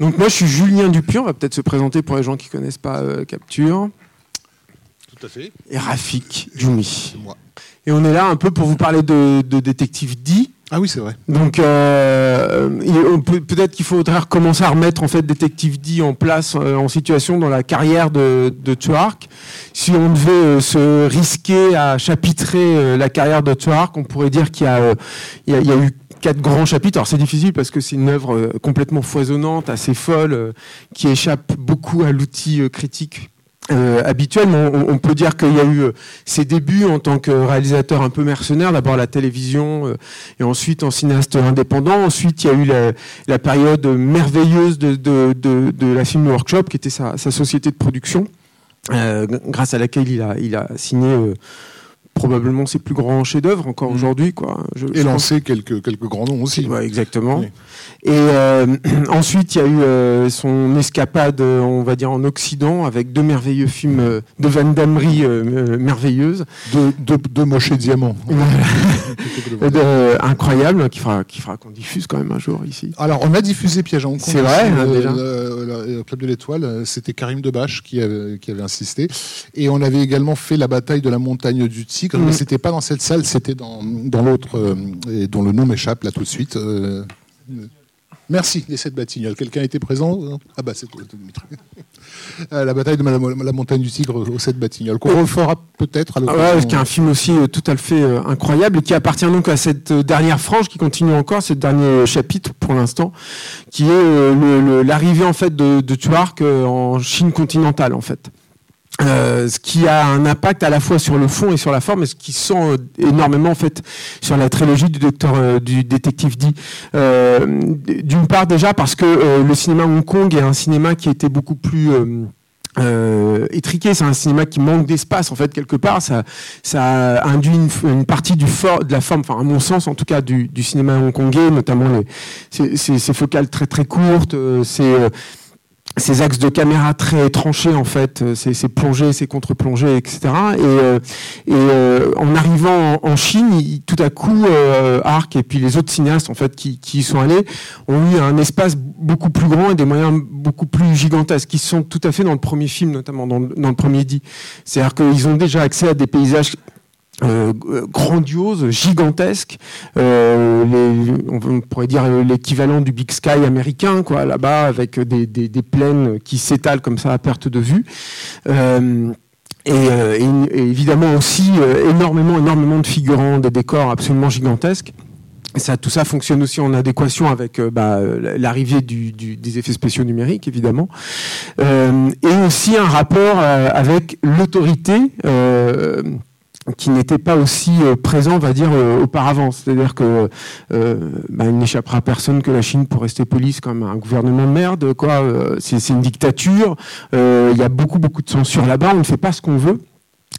Donc moi je suis Julien Dupuis, on va peut-être se présenter pour les gens qui connaissent pas euh, Capture. Tout à fait. Et Rafik Djoumi. Moi. Et on est là un peu pour vous parler de, de Détective D. Ah oui, c'est vrai. Donc euh, peut-être qu'il faudrait recommencer à remettre en fait Détective D en place, euh, en situation dans la carrière de, de Tuark. Si on devait euh, se risquer à chapitrer euh, la carrière de Tuark, on pourrait dire qu'il y, euh, y a eu quatre grands chapitres. Alors c'est difficile parce que c'est une œuvre euh, complètement foisonnante, assez folle, euh, qui échappe beaucoup à l'outil euh, critique habituel, on, peut dire qu'il y a eu ses débuts en tant que réalisateur un peu mercenaire, d'abord à la télévision et ensuite en cinéaste indépendant. Ensuite, il y a eu la, période merveilleuse de, la Film Workshop, qui était sa, société de production, grâce à laquelle il a, il a signé probablement ses plus grands chefs-d'œuvre encore Mhm. aujourd'hui. Quoi. Je- Et je pense lancé quelques, quelques grands noms aussi. Ouais, exactement. Oui. Et euh, ensuite, il y a eu euh, son escapade, euh, on va dire, en Occident, avec deux merveilleux films euh, de Van euh, merveilleuses, Deux, deux, deux mochés diamants. Euh, de- incroyables, qui fera, qui fera qu'on diffuse quand même un jour ici. Alors, on a diffusé Piège à Hong Kong. C'est vrai, hein, déjà. le Club de l'Étoile, c'était Karim Debache qui avait, qui avait insisté. Et on avait également fait la bataille de la montagne du Tigre, Mhm. mais c'était pas dans cette salle, c'était dans, dans l'autre, euh, et dont le nom m'échappe là tout de suite. euh, Merci, les sept Batignolles. Quelqu'un était présent Ah bah c'est toi, Dimitri. Euh, la bataille de la, la montagne du Tigre aux sept Batignolles, qu'on refera peut-être à Ah l'occasion. ouais, qui est un film aussi euh, tout à fait euh, incroyable et qui appartient donc à cette euh, dernière frange qui continue encore, ce dernier chapitre pour l'instant, qui est euh, l'arrivée en fait de, de Tuark euh, en Chine continentale en fait. Euh, ce qui a un impact à la fois sur le fond et sur la forme, et ce qui sent euh, énormément en fait sur la trilogie du docteur euh, du détective D. D'une part déjà parce que le cinéma Hong Kong est un cinéma qui était beaucoup plus euh, étriqué, c'est un cinéma qui manque d'espace en fait quelque part. Ça, ça induit une, une partie du for- de la forme, enfin à mon sens en tout cas du, du cinéma hongkongais, notamment les, ces, ces- ces focales très très courtes, euh, ces, ces axes de caméra très tranchés en fait, euh, ces, plongées, ces contre-plongées, etc. Et, euh, et euh, en arrivant en, Chine, tout à coup, euh, Arc et puis les autres cinéastes en fait qui, qui y sont allés ont eu un espace beaucoup plus grand et des moyens beaucoup plus gigantesques qui sont tout à fait dans le premier film, notamment dans, dans le premier dit. C'est-à-dire qu'ils ont déjà accès à des paysages euh, g- grandioses, gigantesques, euh, on pourrait dire l'équivalent du Big Sky américain, quoi, là-bas, avec des, plaines qui s'étalent comme ça à perte de vue. Euh, et, évidemment aussi énormément, énormément de figurants, des décors absolument gigantesques. Tout ça fonctionne aussi en adéquation avec bah, l'arrivée des effets spéciaux numériques, évidemment, et aussi un rapport avec l'autorité. Qui n'était pas aussi euh, présent, on va dire, euh, auparavant. C'est-à-dire que euh, bah, il n'échappera à personne que la Chine, pour rester police, comme un gouvernement de merde, quoi. euh, c'est une dictature. Il y a beaucoup, beaucoup de censure là-bas. On ne fait pas ce qu'on veut.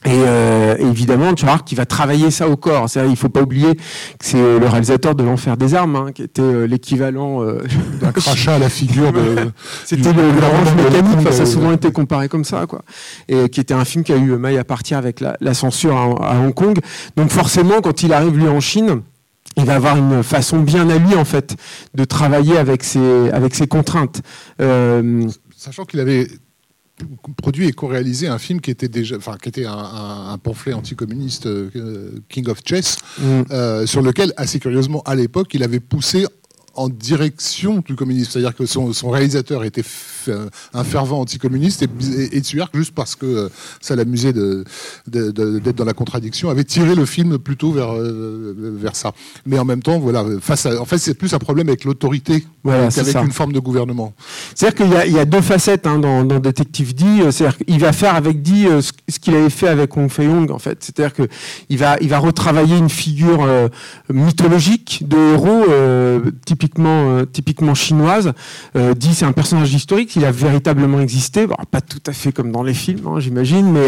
Et euh, évidemment, tu qu'il va travailler ça au corps. C'est-à-dire, il faut pas oublier que c'est euh, le réalisateur de l'enfer des armes, hein, qui était euh, l'équivalent. euh, d'un crachat à la figure de. c'était le, l'orange mécanique, enfin, ça a souvent été comparé comme ça, quoi. Et qui était un film qui a eu maille à partir avec la, la censure à, à Hong Kong. Donc forcément, quand il arrive lui en Chine, il va avoir une façon bien à lui en fait de travailler avec ses avec ses contraintes. Euh, Sachant qu'il avait produit et co-réalisé un film qui était déjà, enfin, qui était un, un- un pamphlet anticommuniste, euh, King of Chess, mm. euh, sur lequel, assez curieusement, à l'époque, il avait poussé en direction du communisme. C'est-à-dire que son, son réalisateur était un fervent anticommuniste et, et, Tsuyark, juste parce que euh, ça l'amusait de- de- de- d'être dans la contradiction, avait tiré le film plutôt vers, euh, vers ça. Mais en même temps, voilà, face à, en fait, c'est plus un problème avec l'autorité Voilà, qu'avec une forme de gouvernement. C'est-à-dire qu'il y a- il y, a deux facettes hein, dans, dans Détective D. Euh, C'est-à-dire qu'il va faire avec D ce, ce qu'il avait fait avec Hong Fei-Hong, en fait. C'est-à-dire que il va, il va retravailler une figure euh, mythologique de héros, euh, typiquement typiquement, typiquement chinoise. dit c'est un personnage historique, il a véritablement existé, pas tout à fait comme dans les films, hein, j'imagine, mais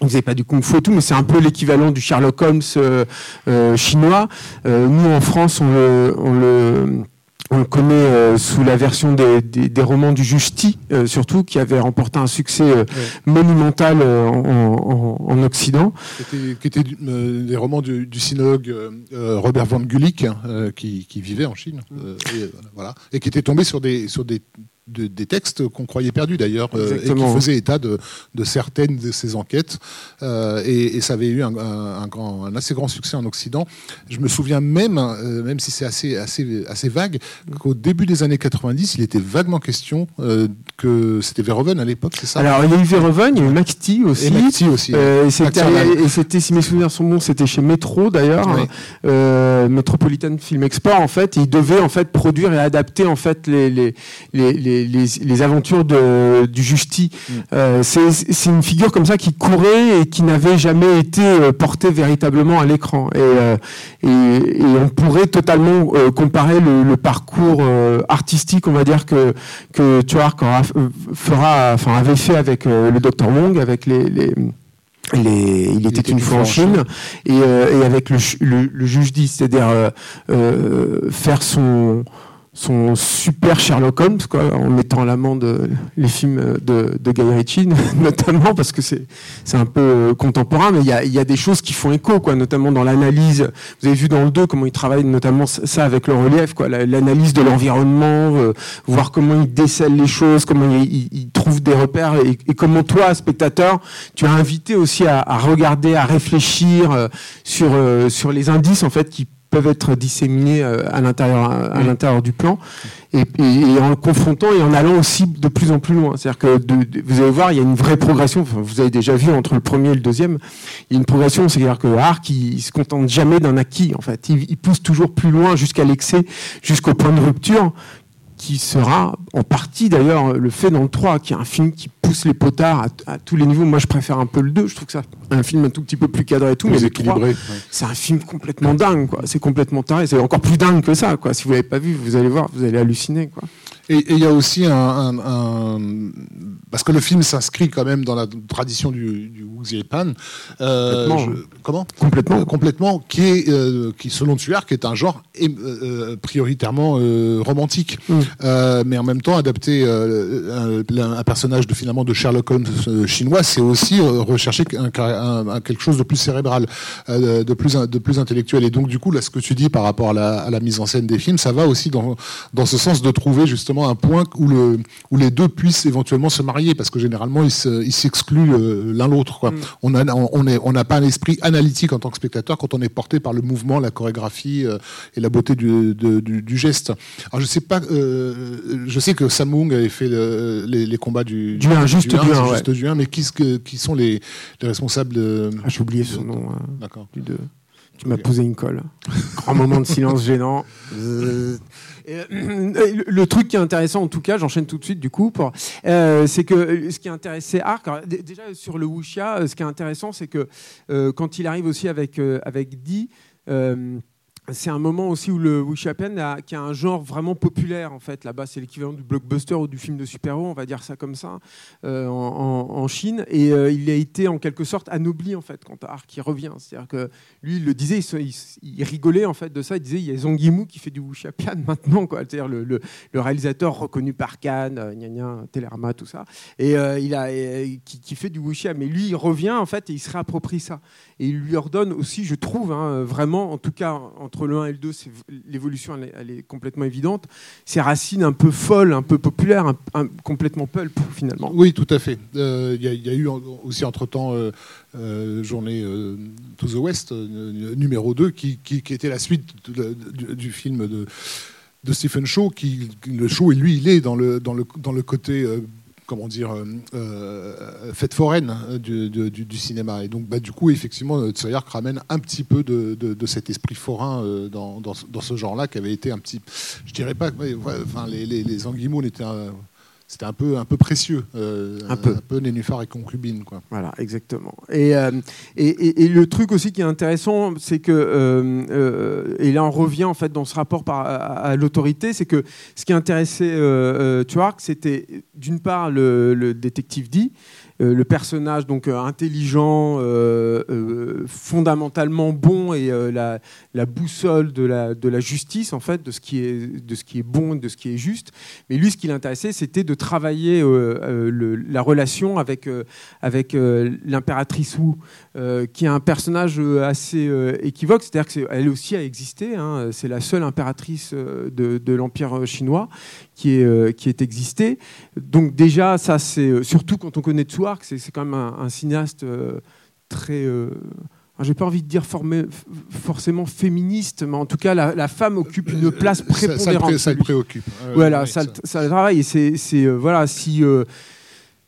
vous n'avez pas du kung-fu et tout, mais c'est un peu l'équivalent du Sherlock Holmes chinois. nous, en France, on le on le connaît euh, sous la version des, romans du Justi, euh, surtout, qui avait remporté un succès euh, monumental en, Occident. Qui était, des romans du, du Robert von Gulick, hein, qui, vivait en Chine, et, voilà, et qui était tombé sur des, sur des des textes qu'on croyait perdus d'ailleurs, euh, et qui faisaient état de, certaines de ces enquêtes. Euh, et, ça avait eu un, grand, un, assez grand succès en Occident. Je me souviens même, euh, même si c'est assez, assez, assez vague, qu'au début des années 90, il était vaguement question que c'était Verhoeven à l'époque, c'est ça? Alors il y a eu Verhoeven, il y a eu Maxti aussi. Et aussi. et c'était, si mes souvenirs sont bons, c'était chez Metro d'ailleurs, Metropolitan Film Export en fait. Il devait en fait produire et adapter en fait les, les, les les, aventures de, du Justi. Mm. Euh, c'est une figure comme ça qui courait et qui n'avait jamais été euh, portée véritablement à l'écran. Et, euh, et, on pourrait totalement comparer le, parcours artistique, on va dire, que, que Tuark fera, enfin, avait fait avec le Dr Wong, avec les, les les, il, était, une fois en Chine, Et, et, avec le, le, le juge dit, c'est-à-dire faire son son super Sherlock Holmes, quoi, en mettant à l'amende les films de, de Guy Ritchie, notamment parce que c'est un peu euh, contemporain, mais il y a, y a des choses qui font écho, quoi, notamment dans l'analyse. Vous avez vu dans le 2 comment il travaille notamment ça avec le relief, quoi, l'analyse de l'environnement, euh, voir comment il décèle les choses, comment il, il, trouve des repères et, comment toi, spectateur, tu as invité aussi à, regarder, à réfléchir euh, sur sur les indices en fait qui peuvent être disséminés euh, à l'intérieur à l'intérieur du plan et, en le confrontant et en allant aussi de plus en plus loin. C'est-à-dire que vous allez voir, il y a une vraie progression. vous avez déjà vu entre le premier et le deuxième, il y a une progression. C'est-à-dire que Arc, il, se contente jamais d'un acquis. En fait, il, il pousse toujours plus loin jusqu'à l'excès, jusqu'au point de rupture, qui sera en partie d'ailleurs le fait dans le 3, qui est un film qui pousse les potards à, tous les niveaux. Moi, je préfère un peu le 2. Je trouve que c'est un film un tout petit peu plus cadré et tout, mais équilibré. C'est un film complètement dingue, quoi. C'est complètement taré. C'est encore plus dingue que ça, quoi. Si vous l'avez pas vu, vous allez voir, vous allez halluciner, quoi. Et il y a aussi un, parce que le film s'inscrit quand même dans la tradition du, du Wu Pan. Euh, comment? Complètement. Euh, complètement, qui est euh, qui selon Tuer, qui est un genre euh, prioritairement romantique, mm. mais en même temps adapté un, personnage de finalement de Sherlock Holmes chinois, c'est aussi rechercher quelque chose de plus cérébral, de plus de plus intellectuel. Et donc du coup là, ce que tu dis par rapport à la, à la mise en scène des films, ça va aussi dans dans ce sens de trouver justement un point où, le, où les deux puissent éventuellement se marier, parce que généralement, ils s'excluent euh, l'un l'autre. Mm. On n'a on on n'a pas un esprit analytique en tant que spectateur quand on est porté par le mouvement, la chorégraphie euh, et la beauté du, du, geste. Alors, je sais pas, euh, je sais que Samung avait fait les, combats du, du 1, juste du 1, juste du 1 mais qui, qui sont les, les responsables de. Ah, J'ai oublié son nom. D'accord. Du 2. Tu m'as posé une colle. Grand moment de silence gênant. Euh, le truc qui est intéressant, en tout cas, j'enchaîne tout de suite du coup, euh, c'est que ce qui a intéressé Arc, déjà sur le wuxia, euh, ce qui est intéressant, c'est que quand il arrive aussi avec, avec Di, c'est un moment aussi où le Wuxiapian a, qui a un genre vraiment populaire en fait. Là-bas c'est l'équivalent du blockbuster ou du film de super-héros on va dire ça comme ça euh, en, Chine. Et euh, il a été en quelque sorte anobli en fait quand Arc qui revient. C'est-à-dire que lui il le disait il, rigolait en fait de ça. Il disait il y a Zhang Yimou qui fait du Wuxiapian maintenant quoi. C'est-à-dire le, réalisateur reconnu par Cannes euh, gna gna, Télérama tout ça. Et il a qui, fait du wuxia mais lui il revient en fait et il se réapproprie ça. Et il lui ordonne aussi je trouve hein, vraiment en tout cas entre entre le 1 et le 2, l'évolution elle, est complètement évidente. Ces racines un peu folles, un peu populaires, complètement pulp finalement. Oui, tout à fait. Euh, il y, a eu aussi entre-temps euh, euh, Journée to the West, numéro 2, qui, était la suite du, film de, Stephen Shaw. Qui, le Shaw, lui, il est dans le, dans le, dans le côté comment dire, euh, euh, fête foraine hein, du, cinéma. Et donc, bah, du coup, effectivement, Tsuyark ramène un petit peu de, cet esprit forain euh, dans, ce genre-là, qui avait été un petit. Je dirais pas. enfin, les, les, les Anguimaux c'était un peu, un peu précieux, euh, un, peu. un peu nénuphar et concubine. Quoi. Voilà, exactement. Euh, et, et, et, le truc aussi qui est intéressant, c'est que, euh, et là on revient en fait dans ce rapport par, à, l'autorité, c'est que ce qui intéressait Tuark, c'était d'une part le, le détective dit, euh, le personnage donc euh, intelligent, euh, fondamentalement bon et la, boussole de la, justice en fait, de ce qui est de ce qui est bon, de ce qui est juste. Mais lui, ce qui l'intéressait, c'était de travailler la relation avec avec l'impératrice Wu, qui est un personnage assez équivoque. C'est-à-dire qu'elle aussi a existé. Hein. c'est la seule impératrice de, de l'empire chinois qui est, euh, qui est existé. Donc déjà, ça c'est euh, surtout quand on connaît Tsuark, c'est quand même un, cinéaste euh, très j'ai pas envie de dire forcément féministe, mais en tout cas, la, femme occupe une place prépondérante. Ça, le préoccupe. voilà, ça, ça, le travaille. Et c'est, voilà, si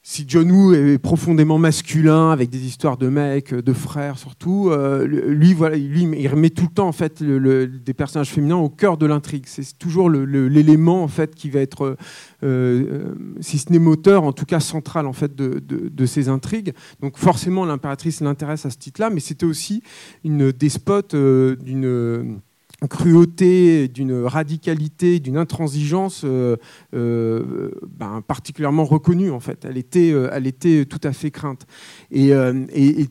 si John Woo est profondément masculin, avec des histoires de mecs, de frères surtout, euh, lui, voilà, lui, il remet tout le temps en fait des personnages féminins au cœur de l'intrigue. C'est toujours l'élément en fait qui va être, euh, euh, si ce n'est moteur, en tout cas central en fait de, de ces intrigues. Donc forcément, l'impératrice l'intéresse à ce titre-là, mais c'était aussi une despote d'une cruauté, d'une radicalité, d'une intransigeance euh, euh, ben, particulièrement reconnue en fait. Elle était, euh, elle était tout à fait crainte. Et,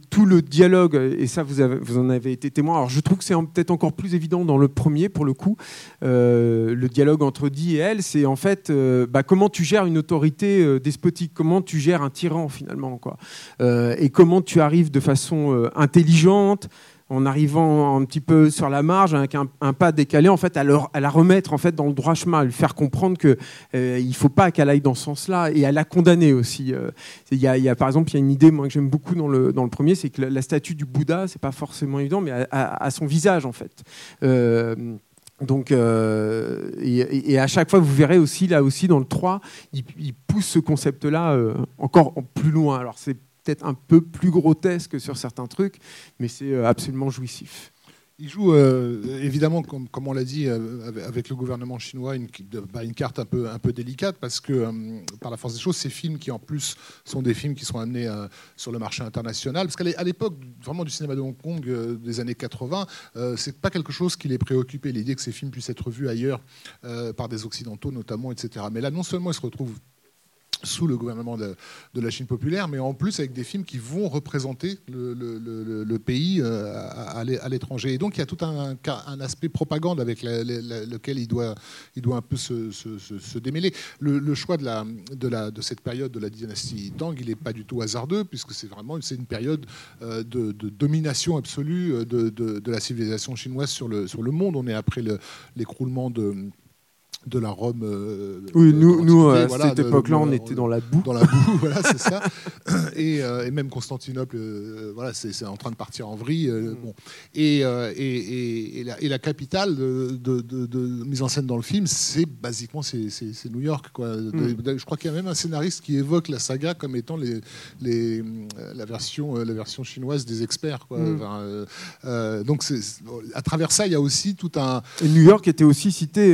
tout le dialogue, et ça vous, vous en avez été témoin, alors je trouve que c'est peut-être encore plus évident dans le premier pour le coup, le dialogue entre Di et elle, c'est en fait bah, comment tu gères une autorité despotique, comment tu gères un tyran finalement, quoi? et comment tu arrives de façon intelligente, en arrivant un petit peu sur la marge avec un, pas décalé, en fait, à, la remettre en fait dans le droit chemin, à lui faire comprendre que euh, il faut pas qu'elle aille dans ce sens-là, et à la condamner aussi. Euh. Il y, a, par exemple, il y a une idée moi que j'aime beaucoup dans le, dans le premier, c'est que la, statue du Bouddha, c'est pas forcément évident, mais à, son visage en fait. Euh, donc, et, à chaque fois, vous verrez aussi, là aussi, dans le 3, il, il pousse ce concept-là encore plus loin. Alors, c'est peut-être un peu plus grotesque sur certains trucs, mais c'est euh, absolument jouissif. Il joue euh, évidemment, comme, on l'a dit, euh, avec le gouvernement chinois, une, bah, carte un peu, un peu délicate parce que, par la force des choses, ces films qui en plus sont des films qui sont amenés sur le marché international, parce qu'à l'époque vraiment du cinéma de Hong Kong des années 80, c'est pas quelque chose qui les préoccupait, l'idée que ces films puissent être vus ailleurs par des occidentaux notamment, etc. Mais là, non seulement ils se retrouvent sous le gouvernement de, la Chine populaire, mais en plus avec des films qui vont représenter le, pays euh, à, l'étranger. Et donc il y a tout un, un aspect propagande avec lequel il doit, il doit un peu se, démêler. Le, choix de, de, de cette période de la dynastie Tang, il n'est pas du tout hasardeux, puisque c'est vraiment une période euh, de, domination absolue euh, de, la civilisation chinoise sur le, sur le monde. On est après l'écroulement de de la Rome. Euh, oui, nous, nous à cette époque-là, on était dans la boue. Dans la boue, voilà, c'est ça. Et, euh, et, même Constantinople, euh, voilà, c'est en train de partir en vrille. Mm. bon. et, et, et, la, capitale de, de, mise en scène dans le film, c'est basiquement c'est New York. Quoi. Mm. Je crois qu'il y a même un scénariste qui évoque la saga comme étant les, les, la, version, la version chinoise des experts. Quoi. Mm. donc à travers ça, il y a aussi tout un. Et New York était aussi cité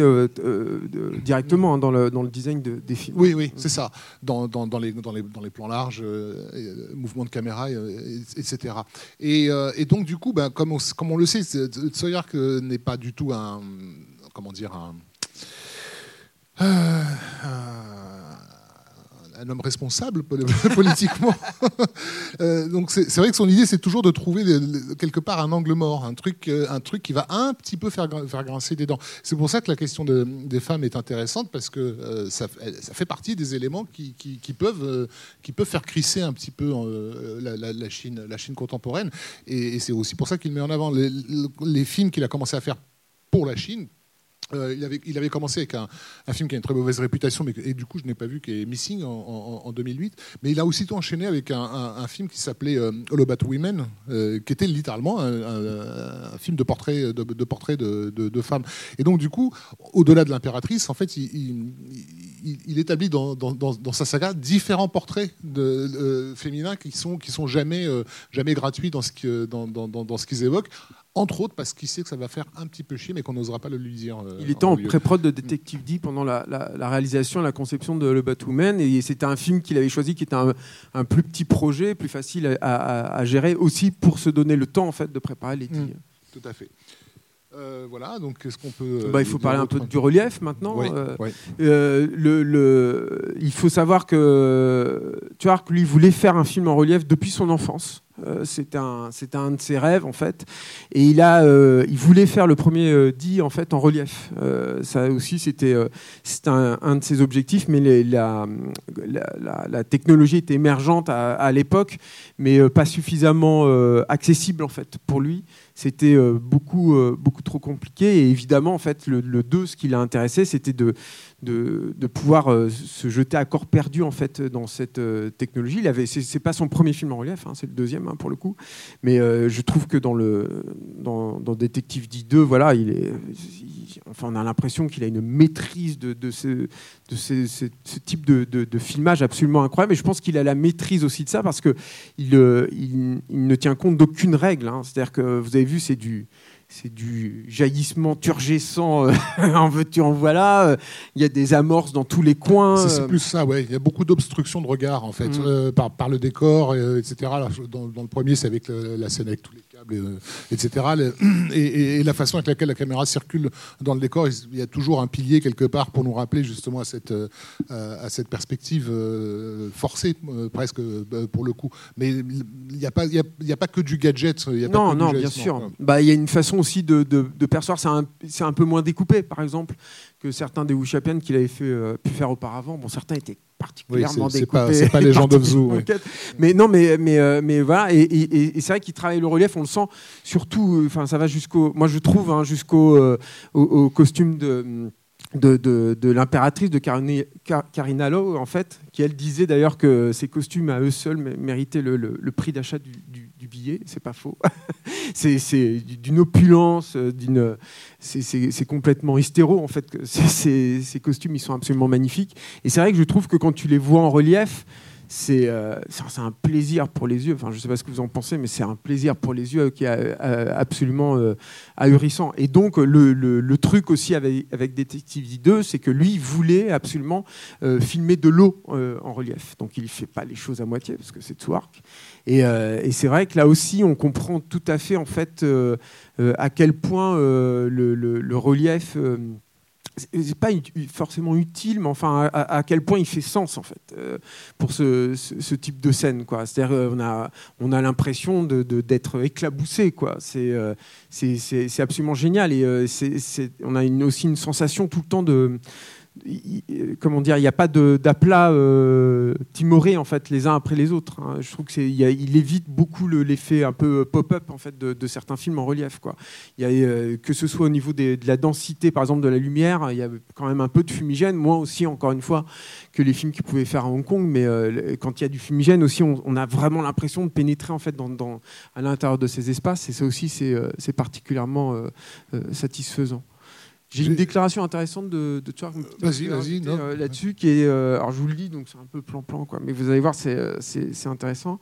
directement hein, dans, le, dans le design des films. Oui, oui, c'est ça. Dans, dans, dans, les, dans, les, dans les plans larges, euh, euh mouvements de caméra, euh, etc. Et, euh, et, donc, du coup, ben, comme, on, comme on le sait, Tsoyark n'est pas du tout un. Comment dire un, un homme responsable politiquement. Euh, donc c'est vrai que son idée, c'est toujours de trouver quelque part un angle mort, un truc, euh, un truc qui va un petit peu faire, grincer des dents. C'est pour ça que la question des femmes est intéressante parce que euh, ça, fait partie des éléments qui, qui, peuvent, qui peuvent faire crisser un petit peu la, Chine, la Chine contemporaine. Et, c'est aussi pour ça qu'il met en avant les films qu'il a commencé à faire pour la Chine, euh, il, avait, commencé avec un, film qui a une très mauvaise réputation, mais, et du coup je n'ai pas vu, qui est Missing en, 2008. Mais il a aussitôt enchaîné avec un, film qui s'appelait euh, All About Women, euh, qui était littéralement un, film de portrait de, de, de, femmes. Et donc du coup, au-delà de l'impératrice, en fait, il, établit dans, sa saga différents portraits de, féminins qui sont, qui sont jamais, jamais gratuits dans ce qu'ils évoquent entre autres parce qu'il sait que ça va faire un petit peu chier, mais qu'on n'osera pas le lui dire. euh, Il était en pré-prod de Detective D pendant la, la- la réalisation et la conception de Le Batwoman. Et c'était un film qu'il avait choisi qui était un, un plus petit projet, plus facile à, à- à gérer, aussi pour se donner le temps en fait, de préparer les Mm. Tout à fait. Euh, voilà, donc qu'est-ce qu'on peut. Bah, il faut parler un peu du relief maintenant. Oui, Euh, oui. euh, le, le- il faut savoir que tu vois que lui voulait faire un film en relief depuis son enfance. Euh, c'était un, un de ses rêves en fait, et il a, euh, il voulait faire le premier euh, dit en fait en relief. Euh, ça aussi c'était, un, un de ses objectifs, mais la, la, technologie était émergente à, à l'époque, mais pas suffisamment accessible en fait pour lui. C'était euh, beaucoup, euh, beaucoup trop compliqué, et évidemment en fait le, le 2, ce qui l'a intéressé, c'était de de, pouvoir euh, se jeter à corps perdu en fait dans cette technologie. Il avait, c'est, pas son premier film en relief, hein, c'est le deuxième hein, pour le coup. Mais je trouve que dans le dans, dans Détective D2, voilà, il enfin on a l'impression qu'il a une maîtrise de, de ce de ce, ce- type de, de- filmage absolument incroyable. Et je pense qu'il a la maîtrise aussi de ça parce que il, euh, il, il ne tient compte d'aucune règle. hein. C'est-à-dire que vous avez vu, c'est du c'est du jaillissement turgescent, euh, en veux-tu, en voilà. euh, Il y a des amorces dans tous les coins. C'est- euh, plus ça, ouais. Il y a beaucoup d'obstructions de regard, en fait, Mm. euh, par, par le décor, etc. Dans, dans le premier, c'est avec le- la scène avec tous les câbles, etc. Et, et- et la façon avec laquelle la caméra circule dans le décor, il y a toujours un pilier quelque part pour nous rappeler justement à cette, à cette perspective forcée, presque, pour le coup. Mais il n'y a, pas- il y a, y a pas que du gadget. il y a pas non, que non, bien sûr. Bah, il y a une façon aussi de, de, de percevoir. C'est un, c'est un peu moins découpé, par exemple, que certains des Wuchapian qu'il avait fait, euh, pu faire auparavant. Bon, certains étaient particulièrement Oui, c'est- c'est découpés. c'est pas Legend of Zoo, ouais. Mais non, mais, mais, euh, mais voilà. Et, et- et- et c'est vrai qu'il travaille le relief, on le sent surtout. euh, Enfin, ça va jusqu'au. Moi, je trouve, hein, jusqu'au au, au costume de. De, de- l'impératrice de Carina Lowe, en fait, qui elle disait d'ailleurs que ces costumes à eux seuls mé- méritaient le, prix d'achat du, billet, c'est pas faux. c'est d'une opulence, euh, d'une, c'est- complètement hystéro en fait. c'est- Ces costumes, ils sont absolument magnifiques. Et c'est vrai que je trouve que quand tu les vois en relief, c'est euh, c'est un- plaisir pour les yeux. Enfin, je ne sais pas ce que vous en pensez, mais c'est un plaisir pour les yeux qui est euh, absolument euh, ahurissant. Et donc, le, truc aussi avec, avec Detective D2, c'est que lui voulait absolument filmer de l'eau en relief. Donc, il ne fait pas les choses à moitié parce que c'est Twark. Et, et c'est vrai que là aussi, on comprend tout à fait en fait à quel point le, relief c'est- pas forcément utile, mais enfin à, quel point il fait sens en fait euh, pour ce, type de scène quoi. C'est-à-dire euh, on a on a l'impression de- d'être éclaboussé quoi. C'est euh, c'est absolument génial et euh, c'est- on a aussi une sensation tout le temps de comment dire, il n'y a pas d'aplat euh, timoré en fait les uns après les autres. hein. Je trouve que il, évite beaucoup le- l'effet un peu pop-up en fait de, certains films en relief quoi. Y euh, que ce soit au niveau de la densité par exemple de la lumière, il y a quand même un peu de fumigène. Moi aussi encore une fois que les films qu'ils pouvaient faire à Hong Kong, mais euh, quand il y a du fumigène aussi, on, a vraiment l'impression de pénétrer en fait à l'intérieur de ces espaces et ça aussi c'est, euh, particulièrement euh, euh, satisfaisant. J'ai une déclaration intéressante de, de Vas-y, euh, vas-y, non. euh, là-dessus qui est euh, alors je vous le lis donc c'est un peu plan-plan quoi mais vous allez voir c'est euh, intéressant.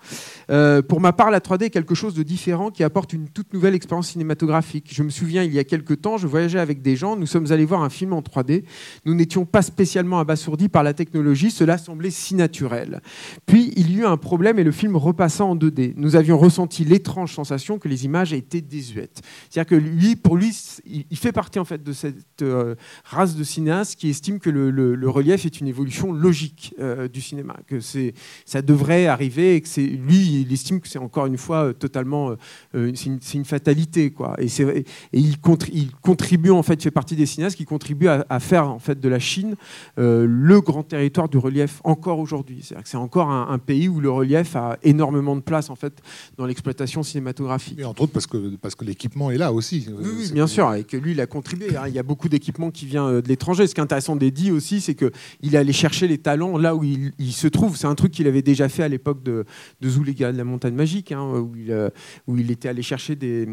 Euh, pour ma part la 3D est quelque chose de différent qui apporte une toute nouvelle expérience cinématographique. Je me souviens il y a quelques temps je voyageais avec des gens nous sommes allés voir un film en 3D nous n'étions pas spécialement abasourdis par la technologie cela semblait si naturel. Puis il y eut un problème et le film repassant en 2D nous avions ressenti l'étrange sensation que les images étaient désuètes. C'est-à-dire que lui pour lui il fait partie en fait de cette euh, race de cinéastes qui estime que le, le- le relief est une évolution logique euh, du cinéma, que c'est, ça devrait arriver et que c'est, lui, il estime que c'est encore une fois euh, totalement, c'est, une, c'est une fatalité, quoi. Et, c'est, et il, contri- il contribue en fait, fait partie des cinéastes qui contribuent à, à faire en fait de la Chine le grand territoire du relief encore aujourd'hui. C'est-à-dire que c'est encore un, un pays où le relief a énormément de place en fait dans l'exploitation cinématographique. Et entre autres parce que, parce que l'équipement est là aussi. Oui, bien sûr, et que lui, il a contribué. hein. Il y a beaucoup d'équipement qui vient de l'étranger. Ce qui est intéressant d'Eddie aussi, c'est qu'il est allé chercher les talents là où il, se trouve. C'est un truc qu'il avait déjà fait à l'époque de, de Zuliga, de la montagne magique, hein, où, il, où, il, était allé chercher des,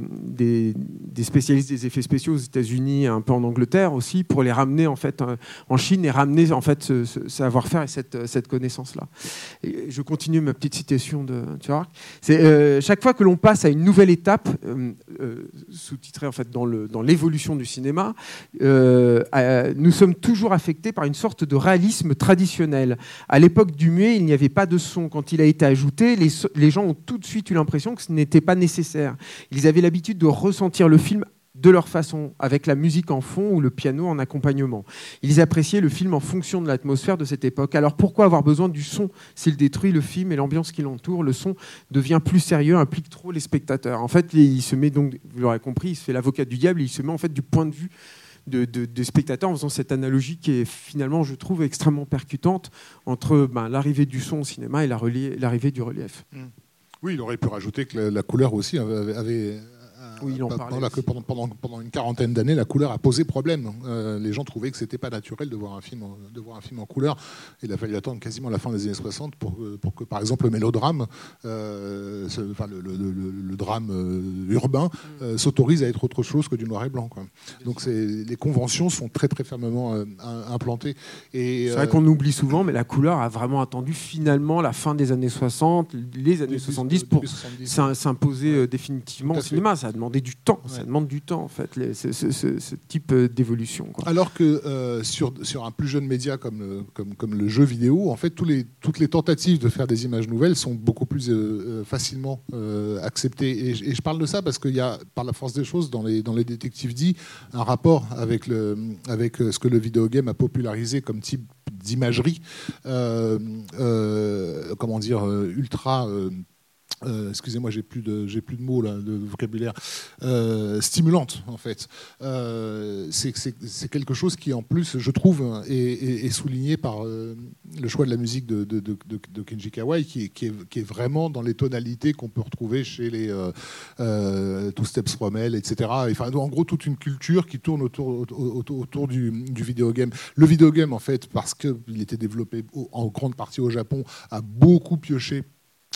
spécialistes des effets spéciaux aux États-Unis, un peu en Angleterre aussi, pour les ramener en fait en Chine et ramener en fait ce, savoir-faire et cette, connaissance-là. Je continue ma petite citation de Tuark. C'est chaque fois que l'on passe à une nouvelle étape, sous-titrée en fait dans l'évolution du cinéma, euh, nous sommes toujours affectés par une sorte de réalisme traditionnel. À l'époque du muet, il n'y avait pas de son. Quand il a été ajouté, les, gens ont tout de suite eu l'impression que ce n'était pas nécessaire. Ils avaient l'habitude de ressentir le film de leur façon, avec la musique en fond ou le piano en accompagnement. Ils appréciaient le film en fonction de l'atmosphère de cette époque. Alors pourquoi avoir besoin du son s'il détruit le film et l'ambiance qui l'entoure? Le son devient plus sérieux, implique trop les spectateurs. En fait, il se met donc, vous l'aurez compris, il se fait l'avocat du diable, il se met en fait du point de vue des spectateurs en faisant cette analogie qui est finalement, je trouve, extrêmement percutante entre ben, l'arrivée du son au cinéma et l'arrivée du relief. Oui, il aurait pu rajouter que la, couleur aussi avait oui, en pendant, pendant, pendant, une quarantaine d'années, la couleur a posé problème. Euh, les gens trouvaient que c'était pas naturel de voir un film, en, de voir un film en couleur. Il a fallu attendre quasiment la fin des années 60 pour, euh, pour que, par exemple, le mélodrame, euh, enfin, le, le, drame urbain, mm. s'autorise à être autre chose que du noir et blanc. Quoi. Donc les conventions sont très très fermement implantées. C'est vrai qu'on oublie souvent, mais la couleur a vraiment attendu finalement la fin des années 60, les années 70 pour s'imposer définitivement au cinéma. Ça a demandé du temps. Ça demande du temps, en fait, ce, type euh, d'évolution. Alors que euh, sur, sur un plus jeune média comme le, comme, comme le jeu vidéo, en fait, tous les, toutes les tentatives de faire des images nouvelles sont beaucoup plus euh, facilement acceptées. Et, je parle de ça parce qu'il y a, par la force des choses, dans les, dans les détectives dits, un rapport avec, le, avec ce que le vidéogame a popularisé comme type d'imagerie, comment dire, ultra euh, excusez-moi, j'ai plus de j'ai plus de mots là, de vocabulaire euh, stimulante en fait. Euh, c'est quelque chose qui en plus, je trouve, est, souligné par le choix de la musique de, Kenji Kawai, qui, est, qui, est, vraiment dans les tonalités qu'on peut retrouver chez les Two Steps From Hell, etc. En gros, toute une culture qui tourne autour autour, autour du, du vidéogame. Le vidéogame, en fait, parce qu'il était développé en grande partie au Japon, a beaucoup pioché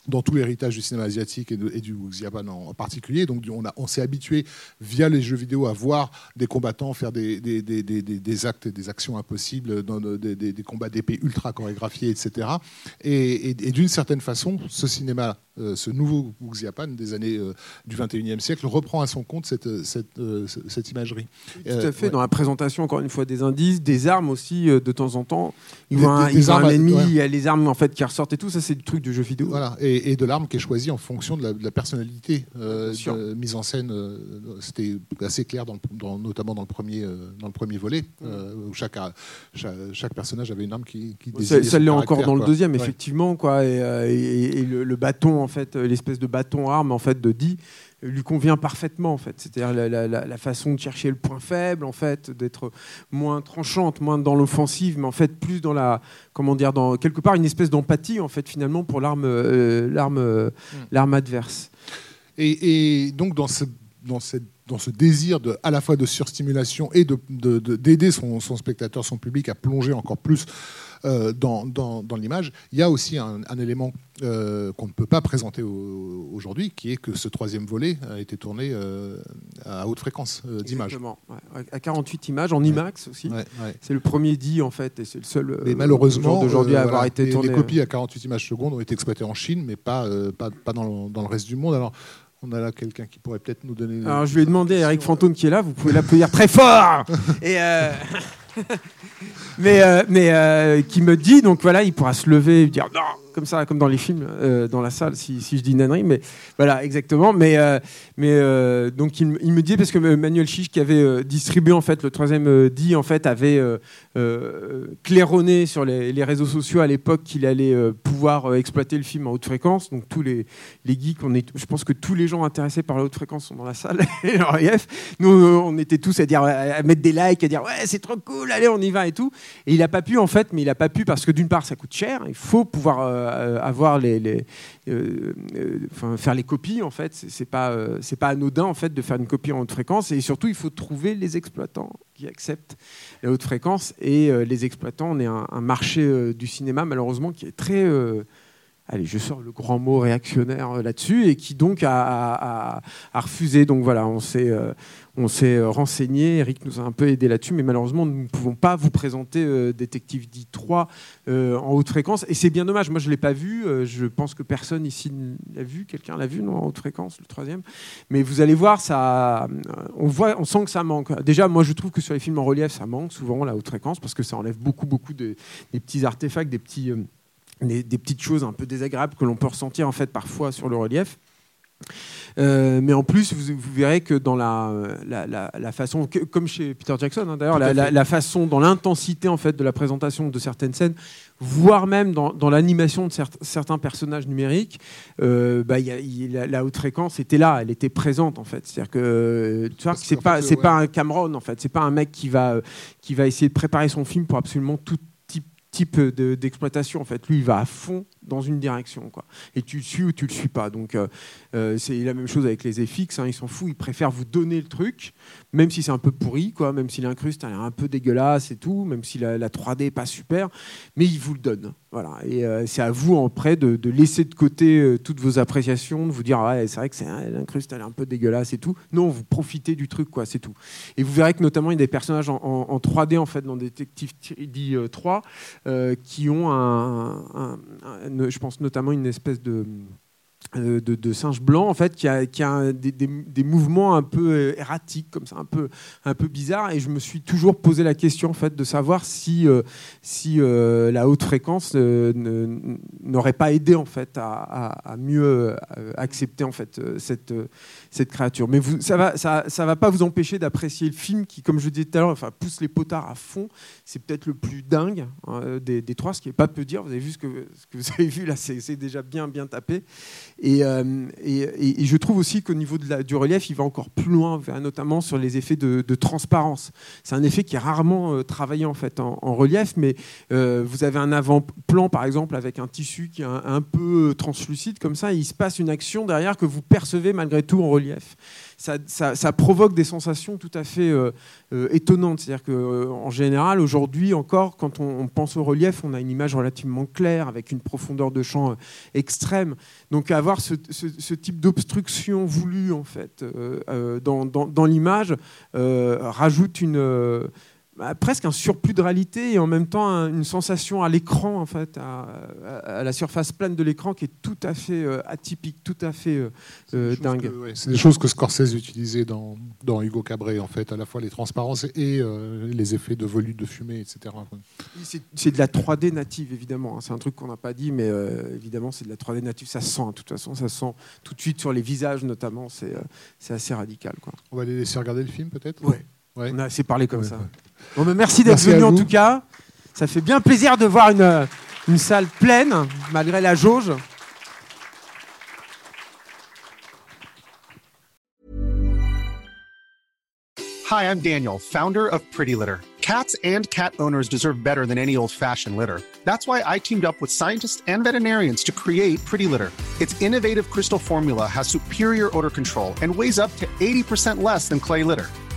dans tout l'héritage du cinéma asiatique et, du Xiaban en, particulier. Donc on, on s'est habitué via les jeux vidéo à voir des combattants faire des, des, des, des actes et des actions impossibles, dans des, combats d'épée ultra chorégraphiés, etc. Et, et d'une certaine façon, ce cinéma euh, ce nouveau Wuxiapan des années euh, du 21e siècle reprend à son compte cette, euh, cette, imagerie. tout à fait, dans la présentation, encore une fois, des indices, des armes aussi, de temps en temps. Il voit un, un ennemi, il y a les armes en fait, qui ressortent et tout, ça c'est du truc de jeu vidéo. Voilà, et, de l'arme qui est choisie en fonction de la, personnalité de, mise en scène. C'était assez clair, dans, notamment dans le premier, dans le premier volet, où chaque, chaque, personnage avait une arme qui, qui Ça, ça l'est encore dans le deuxième, effectivement, quoi, et, et le, le, bâton en fait, euh, l'espèce de bâton arme en fait de Di lui convient parfaitement en fait. C'est-à-dire la, façon de chercher le point faible en fait, d'être moins tranchante, moins dans l'offensive, mais en fait plus dans la comment dire dans quelque part une espèce d'empathie en fait finalement pour l'arme euh, l'arme euh, mm. l'arme adverse. Et, donc dans ce dans cette dans ce désir de, à la fois de surstimulation et d'aider de, de, son, son, spectateur, son public à plonger encore plus euh, dans, dans, l'image. Il y a aussi un, élément euh, qu'on ne peut pas présenter aujourd'hui, qui est que ce troisième volet a été tourné euh, à haute fréquence d'image. à 48 images, en IMAX aussi. C'est le premier dit, en fait, et c'est le seul mais malheureusement, d'aujourd'hui à avoir été tourné. Les copies à 48 images secondes ont été exploitées en Chine, mais pas, pas, pas dans, dans, le reste du monde. Alors, on a là quelqu'un qui pourrait peut-être nous donner. Alors, je vais demander à Eric Fantôme qui est là, vous pouvez l'applaudir très fort Et. mais euh, mais euh, qui me dit, donc voilà, il pourra se lever et dire non, comme ça, comme dans les films, euh, dans la salle, si, si, je dis une Mais voilà, exactement. Mais, euh, mais euh, donc il, me dit parce que Manuel Chiche, qui avait distribué en fait le troisième dit, en fait, avait claironné sur les, réseaux sociaux à l'époque qu'il allait pouvoir exploiter le film en haute fréquence. Donc tous les, les geeks, on est, je pense que tous les gens intéressés par la haute fréquence sont dans la salle. Nous, on était tous à dire, à mettre des likes, à dire ouais, c'est trop cool, allez, on y va et tout. Et il n'a pas pu en fait, mais il n'a pas pu parce que d'une part, ça coûte cher. Il faut pouvoir euh, avoir les, enfin, faire les copies en fait. C'est pas c'est pas anodin en fait de faire une copie en haute fréquence et surtout il faut trouver les exploitants qui acceptent la haute fréquence et les exploitants. On est un, marché du cinéma malheureusement qui est très allez, je sors le grand mot réactionnaire euh, là-dessus, et qui donc a, refusé. Donc voilà, on s'est, euh, on s'est euh, renseigné, Eric nous a un peu aidé là-dessus, mais malheureusement, nous ne pouvons pas vous présenter Détective D3 en haute fréquence, et c'est bien dommage. Moi, je ne l'ai pas vu, je pense que personne ici l'a vu. Quelqu'un l'a vu, non, en haute fréquence, le troisième Mais vous allez voir, ça, on, voit, on sent que ça manque. Déjà, moi, je trouve que sur les films en relief, ça manque souvent, la haute fréquence, parce que ça enlève beaucoup, beaucoup de, des petits artefacts, des petits des, petites choses un peu désagréables que l'on peut ressentir en fait parfois sur le relief. Euh, mais en plus, vous, verrez que dans la, la, façon, comme chez Peter Jackson hein, d'ailleurs, la, façon, dans l'intensité en fait de la présentation de certaines scènes, voire même dans, dans l'animation de certains personnages numériques, euh, bah, la, haute fréquence était là, elle était présente en fait. C'est-à-dire que tu vois, c'est pas, c'est pas un Cameron en fait, c'est pas un mec qui va, qui va essayer de préparer son film pour absolument tout type d'exploitation. en fait, lui, il va à fond dans une direction. Quoi. Et tu le suis ou tu le suis pas. Donc euh, euh, c'est la même chose avec les FX. Hein, ils s'en foutent. Ils préfèrent vous donner le truc, même si c'est un peu pourri, quoi, même si l'incruste a l'air un peu dégueulasse et tout, même si la, 3D est pas super, mais ils vous le donnent. Voilà. Et euh, c'est à vous après de, de laisser de côté toutes vos appréciations, de vous dire ouais, c'est vrai que l'incruste elle est un peu dégueulasse et tout. Non, vous profitez du truc, quoi, c'est tout. Et vous verrez que notamment il y a des personnages en, 3D en fait dans Detective 3 qui ont un je pense notamment une espèce de, euh, de, singe blanc en fait qui a, qui a des, mouvements un peu euh, erratiques comme ça un peu un peu bizarre et je me suis toujours posé la question en fait de savoir si euh, si la haute fréquence n'aurait pas aidé en fait à, mieux accepter en fait cette cette créature. Mais vous, ça va ça, ça va pas vous empêcher d'apprécier le film qui comme je disais tout à l'heure enfin pousse les potards à fond. C'est peut-être le plus dingue hein, des, des, trois ce qui est pas peu dire. Vous avez vu ce que ce que vous avez vu là c'est déjà bien bien tapé euh, et, je trouve aussi qu'au niveau du relief, il va encore plus loin, notamment sur les effets de, transparence. C'est un effet qui est rarement euh, travaillé en fait en, relief, mais euh, vous avez un avant-plan par exemple avec un tissu qui est un, peu translucide comme ça, et il se passe une action derrière que vous percevez malgré tout en relief ça, provoque des sensations tout à fait euh, euh, étonnantes. C'est-à-dire qu'en euh, général, aujourd'hui encore, quand on, pense au relief, on a une image relativement claire avec une profondeur de champ extrême. Donc avoir ce, type d'obstruction voulue en fait dans l'image rajoute une bah, presque un surplus de réalité et en même temps une sensation à l'écran, en fait, à, la surface plane de l'écran qui est tout à fait euh, atypique, tout à fait euh, euh, dingue. c'est des choses que Scorsese utilisait dans, dans, Hugo Cabret, en fait, à la fois les transparences et les effets de volute de fumée, etc. C'est de la 3D native, évidemment. Hein. C'est un truc qu'on n'a pas dit, mais évidemment, c'est de la 3D native. Ça sent, de toute façon, ça sent tout de suite sur les visages, notamment. C'est assez radical. Quoi. On va les laisser regarder le film, peut-être? Ouais. On a assez parlé comme ça. Bon, ben, merci d'être venu en tout cas. Ça fait bien plaisir de voir une, une salle pleine, malgré la jauge. Hi, I'm Daniel, founder of Pretty Litter. Cats and cat owners deserve better than any old-fashioned litter. That's why I teamed up with scientists and veterinarians to create Pretty Litter. Its innovative crystal formula has superior odor control and weighs up to 80% less than clay litter.